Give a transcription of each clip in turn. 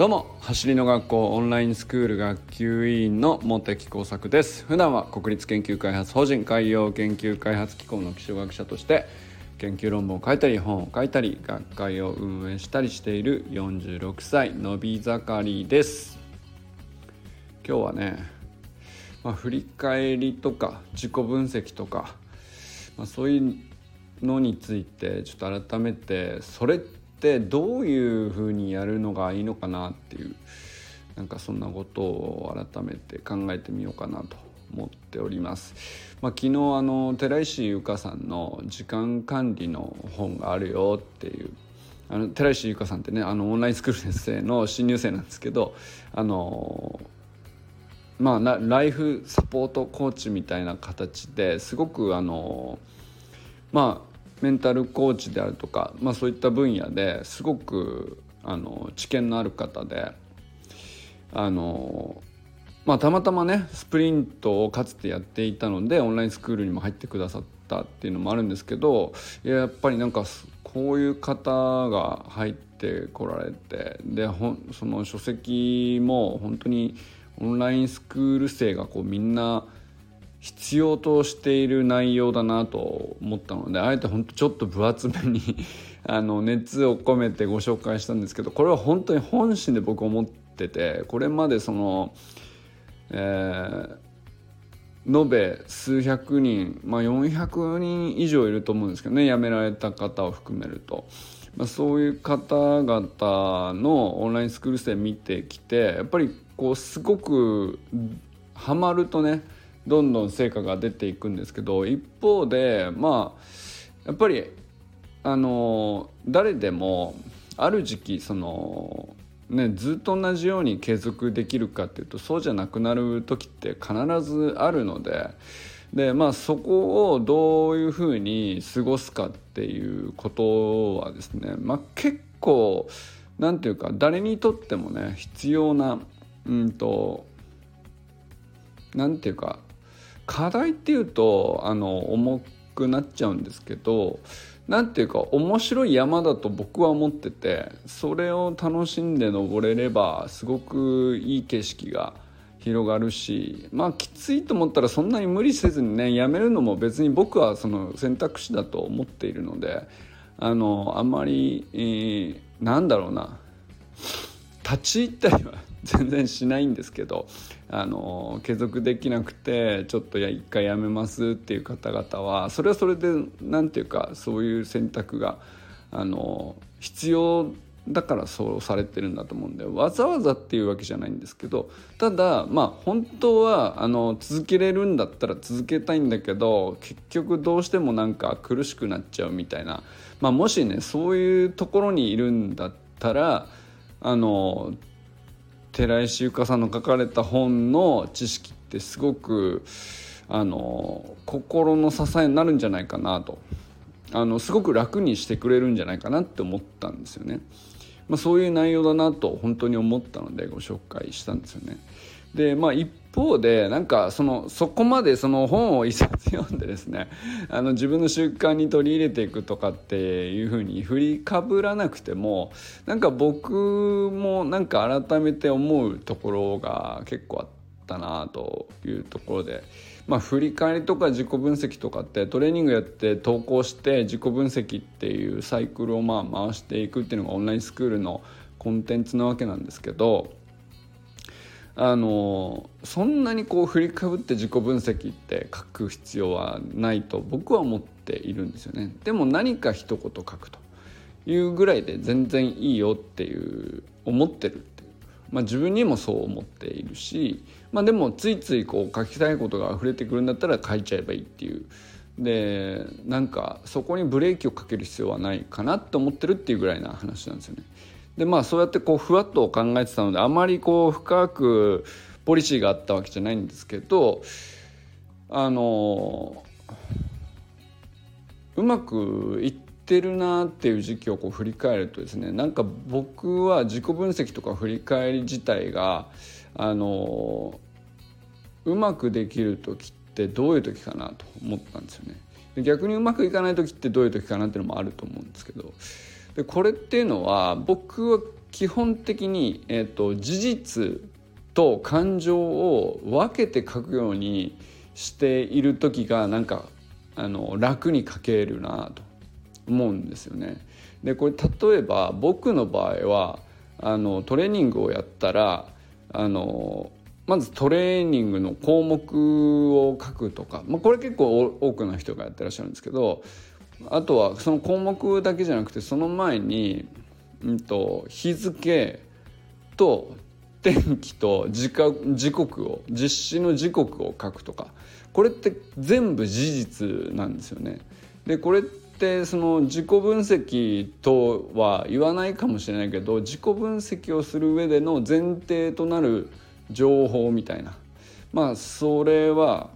どうも走りの学校オンラインスクール学級委員の茂木耕作です。普段は国立研究開発法人海洋研究開発機構の気象学者として研究論文を書いたり本を書いたり学会を運営したりしている46歳のび盛りです。今日はね、まあ、振り返りとか自己分析とか、まあ、そういうのについてちょっと改めてそれってってどういうふうにやるのがいいのかなっていうなんかそんなことを改めて考えてみようかなと思っております。まあ、昨日あの寺石由香さんの時間管理の本があるよっていうあの寺石由香さんってねあのオンラインスクール先生の新入生なんですけどあのまあライフサポートコーチみたいな形ですごくあのまあメンタルコーチであるとか、まあ、そういった分野ですごくあの知見のある方であの、まあ、たまたまねスプリントをかつてやっていたのでオンラインスクールにも入ってくださったっていうのもあるんですけどやっぱりなんかこういう方が入ってこられてでその書籍も本当にオンラインスクール生がこうみんな必要としている内容だなと思ったのであえて本当ちょっと分厚めに あの熱を込めてご紹介したんですけどこれは本当に本心で僕思っててこれまでその、えー、延べ数百人、まあ、400人以上いると思うんですけどね辞められた方を含めると。まあ、そういう方々のオンラインスクール生見てきてやっぱりこうすごくハマるとねどんどん成果が出ていくんですけど一方でまあやっぱりあの誰でもある時期そのね、ずっと同じように継続できるかっていうとそうじゃなくなる時って必ずあるのでで、まあ、そこをどういうふうに過ごすかっていうことはですね、まあ、結構何て言うか誰にとってもね必要なうんと何て言うか課題っていうとあの重くなっちゃうんですけど何ていうか面白い山だと僕は思っててそれを楽しんで登れればすごくいい景色が広がるしまあきついと思ったらそんなに無理せずにねやめるのも別に僕はその選択肢だと思っているのであのあんまり、えー、なんだろうな立ち入ったりは全然しないんですけどあの継続できなくてちょっとや一回やめますっていう方々はそれはそれで何て言うかそういう選択があの必要だからそうされてるんだと思うんでわざわざっていうわけじゃないんですけどただまあ本当はあの続けれるんだったら続けたいんだけど結局どうしてもなんか苦しくなっちゃうみたいな、まあ、もしねそういうところにいるんだったらあの寺石由香さんの書かれた本の知識ってすごくあの心の支えになるんじゃないかなとあのすごく楽にしてくれるんじゃないかなって思ったんですよね。まあ、そういう内容だなと本当に思ったのでご紹介したんですよね。でまあ一方でなんかそのそこまでその本を一冊読んでですねあの自分の習慣に取り入れていくとかっていうふうに振りかぶらなくてもなんか僕もなんか改めて思うところが結構あったなというところで。まあ、振り返りとか自己分析とかってトレーニングやって投稿して自己分析っていうサイクルをまあ回していくっていうのがオンラインスクールのコンテンツなわけなんですけどあのそんなにこう振りかぶって自己分析って書く必要はないと僕は思っているんですよね。でも何か一言書くというぐらいで全然いいよっていう思ってるっていう、まあ、自分にもそう思っているし、まあ、でもついついこう書きたいことが溢れてくるんだったら書いちゃえばいいっていうでなんかそこにブレーキをかける必要はないかなって思ってるっていうぐらいな話なんですよね。でまあそうやってこうふわっと考えてたのであまりこう深くポリシーがあったわけじゃないんですけどあのうまくいってるなっていう時期をこう振り返るとですねなんか僕は自己分析とか振り返り自体があのうまくできる時ってどういう時かなと思ったんですよね。逆にうまくいかない時ってどういう時かなっていうのもあると思うんですけどでこれっていうのは僕は基本的に、えーと、事実と感情を分けて書くようにしている時がなんかあの楽に書けるなと思うんですよね。でこれ例えば僕の場合はあのトレーニングをやったらあのまずトレーニングの項目を書くとか、まあ、これ結構多くの人がやってらっしゃるんですけどあとはその項目だけじゃなくてその前に、うんと、日付と天気と時時刻を実施の時刻を書くとかこれって全部事実なんですよね。でこれってその自己分析とは言わないかもしれないけど自己分析をする上での前提となる情報みたいなまあそれは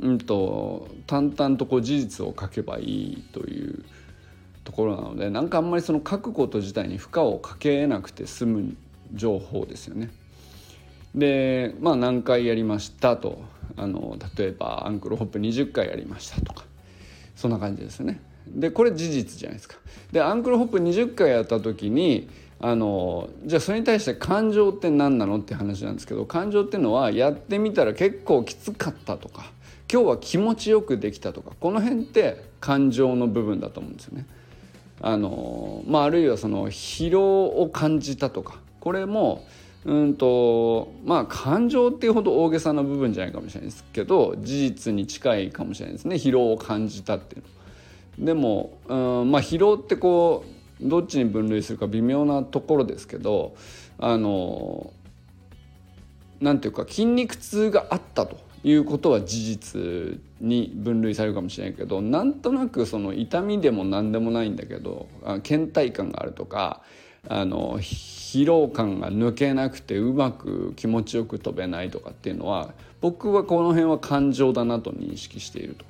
うんと淡々とこう事実を書けばいいというところなのでなんかあんまりその書くこと自体に負荷をかけなくて済む情報ですよね。でまあ何回やりましたとあの例えばアンクルホップ20回やりましたとかそんな感じですね。でこれ事実じゃないですか。でアンクルホップ20回やった時にあのじゃあそれに対して感情って何なのって話なんですけど感情っていうのはやってみたら結構きつかったとか今日は気持ちよくできたとかこの辺って感情の部分だと思うんですよね。あのまあ、あるいはその疲労を感じたとかこれもうんとまあ感情っていうほど大げさな部分じゃないかもしれないですけど事実に近いかもしれないですね疲労を感じたっていうの。でも、うんまあ、疲労ってこうどっちに分類するか微妙なところですけどあのなんていうか筋肉痛があったということは事実に分類されるかもしれないけどなんとなくその痛みでも何でもないんだけど倦怠感があるとかあの疲労感が抜けなくてうまく気持ちよく飛べないとかっていうのは僕はこの辺は感情だなと認識していると。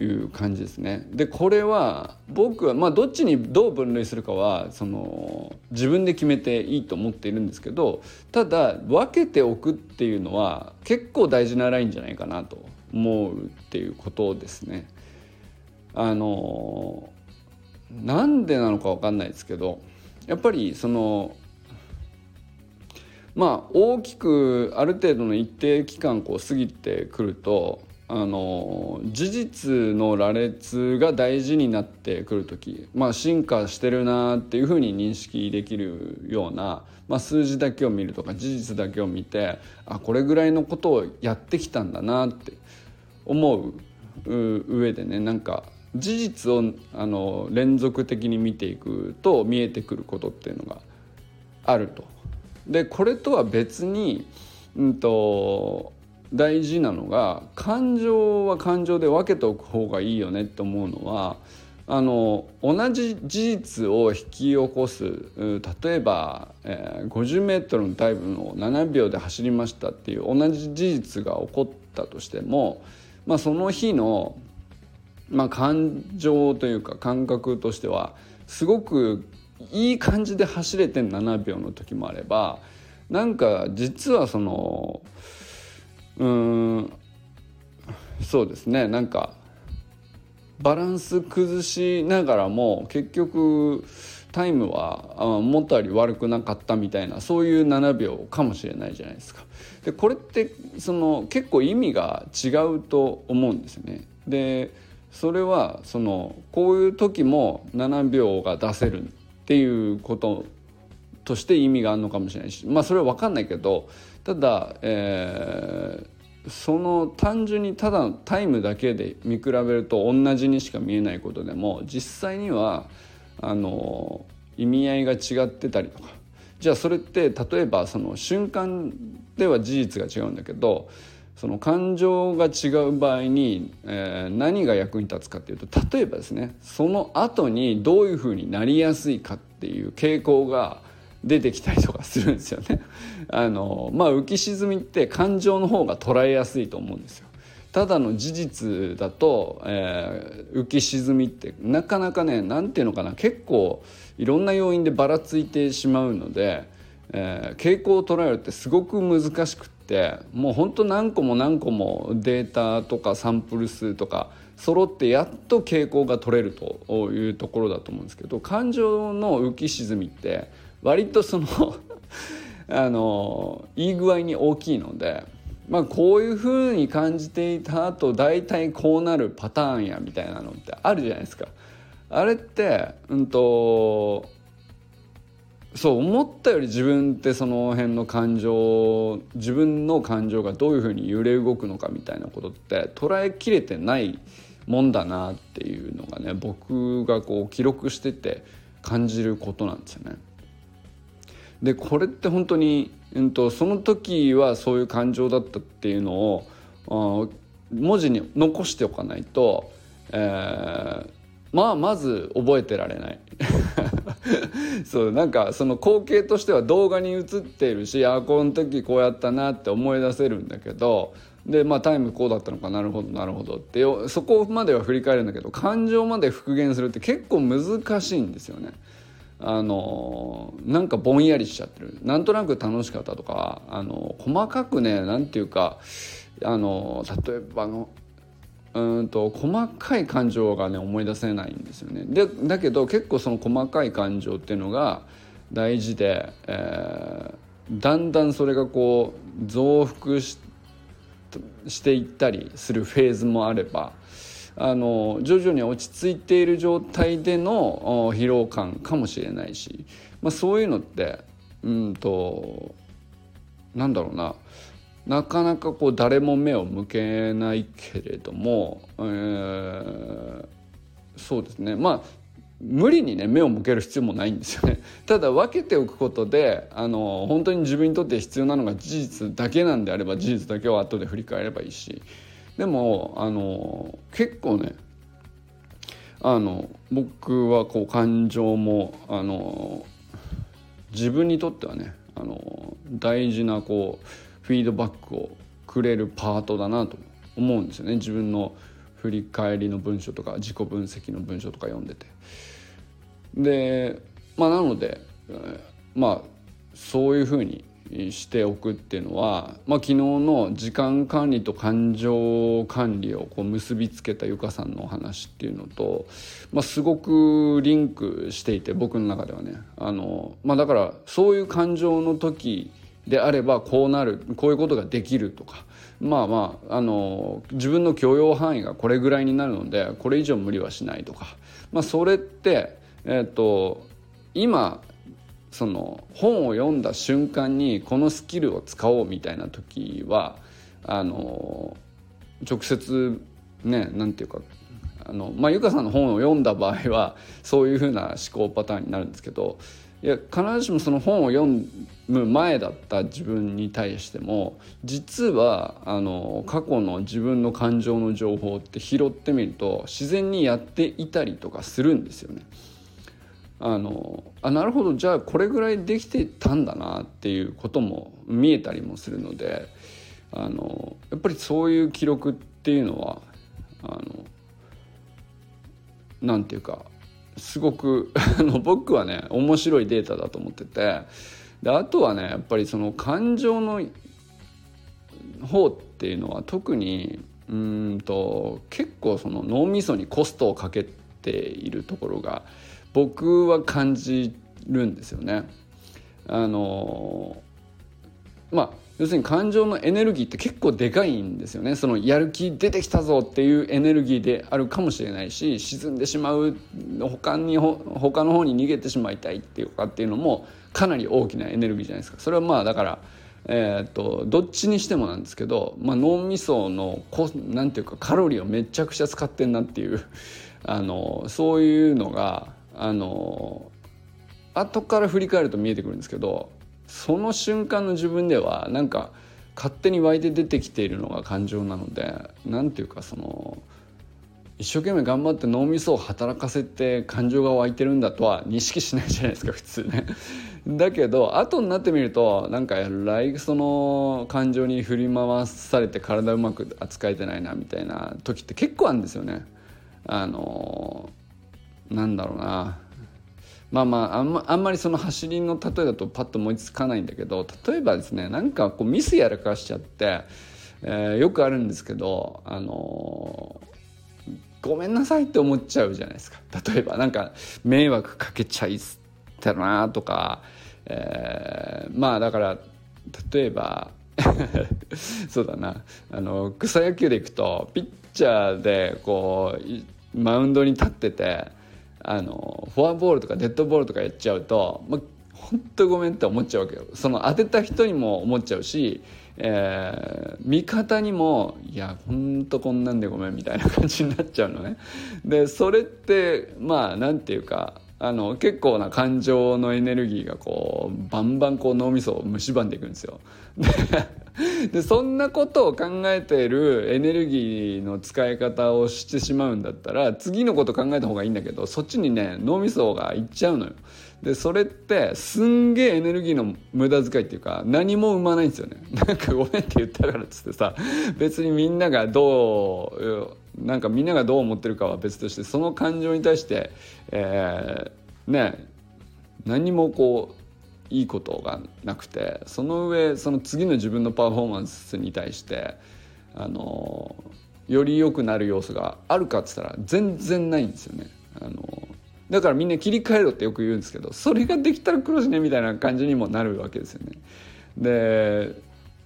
いう感じですね。でこれは僕はまあどっちにどう分類するかはその自分で決めていいと思っているんですけどただ分けておくっていうのは結構大事なラインじゃないかなと思うっていうことですね。あのなんでなのか分かんないですけどやっぱりそのまあ大きくある程度の一定期間こう過ぎてくるとあの事実の羅列が大事になってくる時、まあ、進化してるなっていうふうに認識できるような、まあ、数字だけを見るとか事実だけを見てあこれぐらいのことをやってきたんだなって思う上でねなんか事実をあの連続的に見ていくと見えてくることっていうのがあると。でこれとは別に、うんと大事なのが感情は感情で分けておく方がいいよねって思うのはあの同じ事実を引き起こす例えば、えー、50m のタイムを7秒で走りましたっていう同じ事実が起こったとしても、まあ、その日の、まあ、感情というか感覚としてはすごくいい感じで走れて7秒の時もあればなんか実はその。うんそうですねなんかバランス崩しながらも結局タイムは思ったより悪くなかったみたいなそういう7秒かもしれないじゃないですか。でこれってその結構意味が違うと思うんですね。でそれはそのこういう時も7秒が出せるっていうこととして意味があるのかもしれないしまあそれは分かんないけどただ、えー、その単純にただタイムだけで見比べると同じにしか見えないことでも実際にはあの意味合いが違ってたりとかじゃあそれって例えばその瞬間では事実が違うんだけどその感情が違う場合に、えー、何が役に立つかっていうと例えばですねその後にどういうふうになりやすいかっていう傾向が出てきたりとかするんですよね。あのまあ浮き沈みって感情の方が捉えやすいと思うんですよ。ただの事実だと、えー、浮き沈みってなかなかね何て言うのかな結構いろんな要因でばらついてしまうので、えー、傾向を捉えるってすごく難しくってもうほんと何個も何個もデータとかサンプル数とか揃ってやっと傾向が取れるというところだと思うんですけど感情の浮き沈みって割とその あのいい具合に大きいので。まあ、こういうふうに感じていた後大体こうなるパターンやみたいなのってあるじゃないですか。あれってうんとそう思ったより自分ってその辺の感情自分の感情がどういうふうに揺れ動くのかみたいなことって捉えきれてないもんだなっていうのがね僕がこう記録してて感じることなんですよね。でこれって本当に、うんと、その時はそういう感情だったっていうのを文字に残しておかないと、えー、まあまず覚えてられない そうなんかその光景としては動画に映っているしあこの時こうやったなって思い出せるんだけどでまあタイムこうだったのかなるほどなるほどってそこまでは振り返るんだけど感情まで復元するって結構難しいんですよね。あのなんかぼんやりしちゃってるなんとなく楽しかったとかあの細かくねなんていうかあの例えばのうんと細かい感情がね思い出せないんですよね。でだけど結構その細かい感情っていうのが大事で、えー、だんだんそれがこう増幅していったりするフェーズもあればあの徐々に落ち着いている状態での疲労感かもしれないし、まあ、そういうのってうんとなんだろうな。なかなかこう誰も目を向けないけれども、えー、そうですね。まあ無理にね目を向ける必要もないんですよね。ただ分けておくことであの本当に自分にとって必要なのが事実だけなんであれば事実だけを後で振り返ればいいしでもあの結構ねあの僕はこう感情もあの自分にとってはねあの大事なこうフィードバックをくれるパートだなと思うんですよね自分の振り返りの文章とか自己分析の文章とか読んでて。でまあなのでまあそういうふうにしておくっていうのは、まあ、昨日の時間管理と感情管理をこう結びつけたゆかさんのお話っていうのと、まあ、すごくリンクしていて僕の中ではね。あの、まあ、だからそういう感情の時であればこうなるこういうことができるとかまあまああの自分の許容範囲がこれぐらいになるのでこれ以上無理はしないとか、まあ、それって、えーと今その本を読んだ瞬間にこのスキルを使おうみたいな時はあの直接ね何て言うかあのまあゆかさんの本を読んだ場合はそういうふうな思考パターンになるんですけどいや必ずしもその本を読む前だった自分に対しても実はあの過去の自分の感情の情報って拾ってみると自然にやっていたりとかするんですよね。あのあなるほどじゃあこれぐらいできてたんだなっていうことも見えたりもするのであのやっぱりそういう記録っていうのはあのなんていうかすごくあの僕はね面白いデータだと思っててであとはねやっぱりその感情の方っていうのは特にうんと結構その脳みそにコストをかけているところが僕は感じるんですよね。あのまあ要するに感情のエネルギーって結構でかいんですよねそのやる気出てきたぞっていうエネルギーであるかもしれないし沈んでしまう他に他の方に逃げてしまいたいっていうかっていうのもかなり大きなエネルギーじゃないですかそれはまあだからえーと、どっちにしてもなんですけど、まあ、脳みそのこなんていうかカロリーをめちゃくちゃ使ってんなっていうあのそういうのがあの後から振り返ると見えてくるんですけどその瞬間の自分ではなんか勝手に湧いて出てきているのが感情なので何ていうかその一生懸命頑張って脳みそを働かせて感情が湧いてるんだとは認識しないじゃないですか普通ね。だけど後になってみるとなんか来その感情に振り回されて体うまく扱えてないなみたいな時って結構あるんですよね。あのなんだろうな。まあまああんまあんまりその走りの例えだとパッと思いつかないんだけど例えばですねなんかこうミスやらかしちゃって、えー、よくあるんですけどあのー、ごめんなさいって思っちゃうじゃないですか。例えばなんか迷惑かけちゃいったなとか、えー、まあだから例えば そうだな。あの草野球でいくとピッチャーでこうマウンドに立っててあのフォアボールとかデッドボールとかやっちゃうと、まあ、本当ごめんって思っちゃうわけよ。その当てた人にも思っちゃうし、えー、味方にもいや本当こんなんでごめんみたいな感じになっちゃうのね。でそれってまあなんていうかあの結構な感情のエネルギーがこうバンバンこう脳みそを蝕んでいくんですよ。でそんなことを考えているエネルギーの使い方をしてしまうんだったら次のこと考えた方がいいんだけどそっちにね脳みそがいっちゃうのよ。でそれってすんげえエネルギーの無駄遣いっていうか何も生まないんですよね。なんかごめんって言ったからっつってさ別にみんながどうなんかみんながどう思ってるかは別としてその感情に対して、えー、ね何もこういいことがなくてその上その次の自分のパフォーマンスに対してあのより良くなる要素があるかっつったら全然ないんですよね。あのだからみんな切り替えろってよく言うんですけどそれができたら苦労しねみたいな感じにもなるわけですよね。で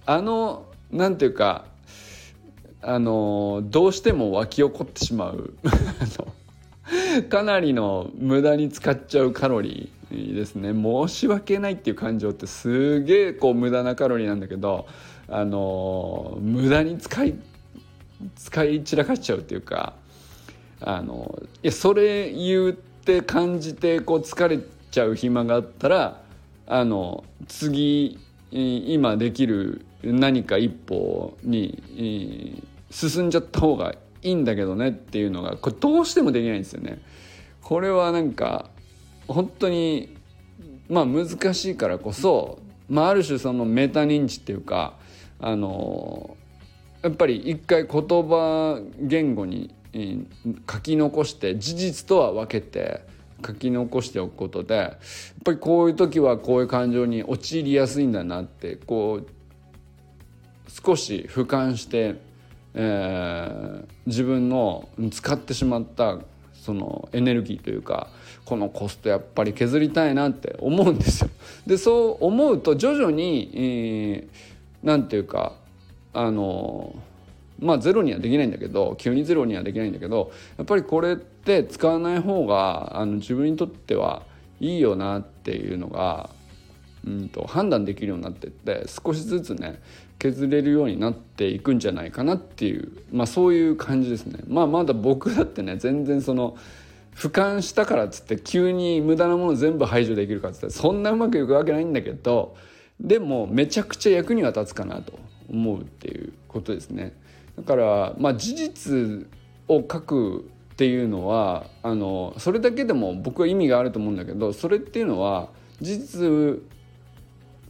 あのなんていうかあのどうしても湧き起こってしまう。かなりの無駄に使っちゃうカロリーですね。申し訳ないっていう感情ってすげえこう無駄なカロリーなんだけどあの無駄に使い使い散らかしちゃうっていうかあのいやそれ言って感じてこう疲れちゃう暇があったらあの次今できる何か一歩に進んじゃった方がいいんだけどねっていうのがこれどうしてもできないんですよね。これはなんか本当にまあ難しいからこそ、まあ、ある種そのメタ認知っていうかあのやっぱり一回言葉言語に書き残して事実とは分けて書き残しておくことでやっぱりこういう時はこういう感情に陥りやすいんだなってこう少し俯瞰してえー、自分の使ってしまったそのエネルギーというかこのコストやっぱり削りたいなって思うんですよ。でそう思うと徐々に何、えー、て言うかあのまあゼロにはできないんだけど急にゼロにはできないんだけどやっぱりこれって使わない方があの自分にとってはいいよなっていうのがうんと判断できるようになってって少しずつね削れるようになっていくんじゃないかなっていう、まあ、そういう感じですね。まあ、まだ僕だってね全然その俯瞰したからっつって急に無駄なもの全部排除できるかっつってそんなうまくいくわけないんだけどでもめちゃくちゃ役には立つかなと思うっていうことですね。だからまあ事実を書くっていうのはあのそれだけでも僕は意味があると思うんだけどそれっていうのは事実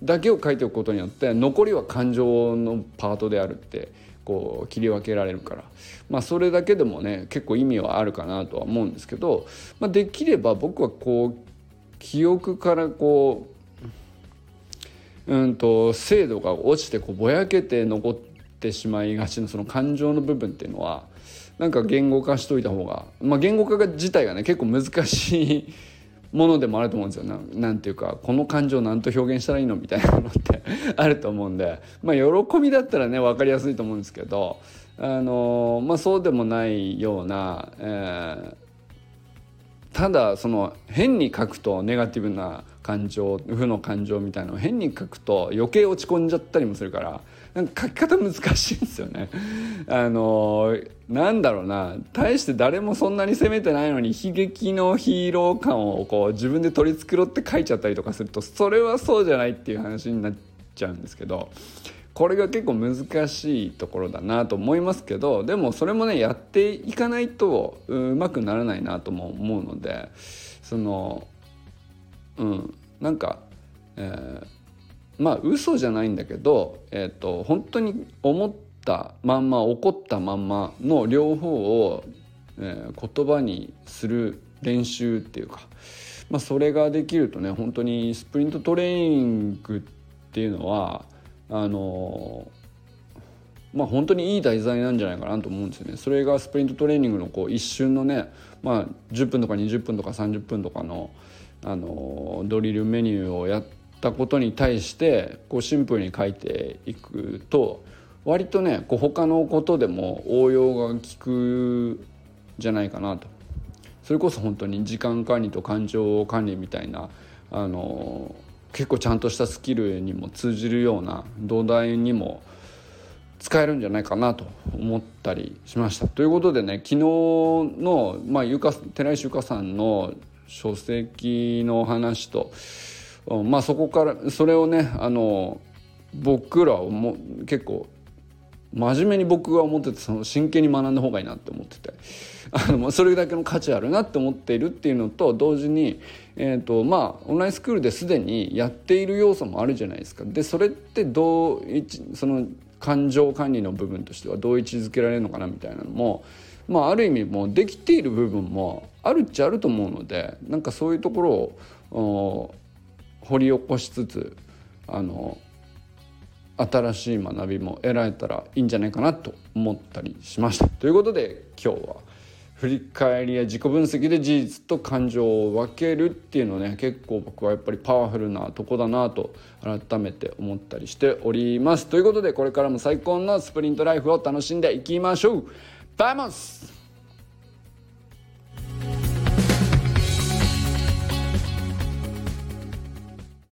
だけを書いておくことによって残りは感情のパートであるってこう切り分けられるから。まあそれだけでもね結構意味はあるかなとは思うんですけど、まあ、できれば僕はこう記憶からこううんと精度が落ちてこうぼやけて残ってしまいがちなその感情の部分っていうのはなんか言語化しといた方が、まあ、言語化自体がね結構難しいものでもあると思うんですよ。ななんていうかこの感情何と表現したらいいのみたいなのって あると思うんで。まあ喜びだったらね分かりやすいと思うんですけどあのまあそうでもないような、えー、ただその変に書くとネガティブな感情負の感情みたいなのを変に書くと余計落ち込んじゃったりもするからなんか書き方難しいんですよね。あのなんだろうな大して誰もそんなに責めてないのに悲劇のヒーロー感をこう自分で取り繕って書いちゃったりとかするとそれはそうじゃないっていう話になっちゃうんですけどこれが結構難しいところだなと思いますけどでもそれもねやっていかないとうまくならないなとも思うのでそのうんなんか、えー、まあ嘘じゃないんだけど、えーと、本当に思ったまんま怒ったまんまの両方を、えー、言葉にする練習っていうか、まあ、それができるとね本当にスプリントトレーニングっていうのはあのまあ本当にいい題材なんじゃないかなと思うんですよね。それがスプリントトレーニングのこう一瞬のね、まあ、10分とか20分とか30分とかのあのドリルメニューをやっったことに対してこうシンプルに書いていくと割とねこう他のことでも応用が効くじゃないかなとそれこそ本当に時間管理と感情管理みたいなあの結構ちゃんとしたスキルにも通じるような土台にも使えるんじゃないかなと思ったりしました。ということでね昨日の、まあ、ゆか寺石由香さんの書籍の話と、まあ、そこからそれをねあの僕らはも結構真面目に僕が思っててその真剣に学んだ方がいいなって思っててあのそれだけの価値あるなって思っているっていうのと同時に、えーとまあ、オンラインスクールですでにやっている要素もあるじゃないですか。でそれってどうその感情管理の部分としてはどう位置づけられるのかなみたいなのも、まあ、ある意味もうできている部分もあるっちゃあると思うのでなんかそういうところを掘り起こしつつあの新しい学びも得られたらいいんじゃないかなと思ったりしました。ということで今日は振り返りや自己分析で事実と感情を分けるっていうのね結構僕はやっぱりパワフルなとこだなと改めて思ったりしております。ということでこれからも最高のスプリントライフを楽しんでいきましょうバイモス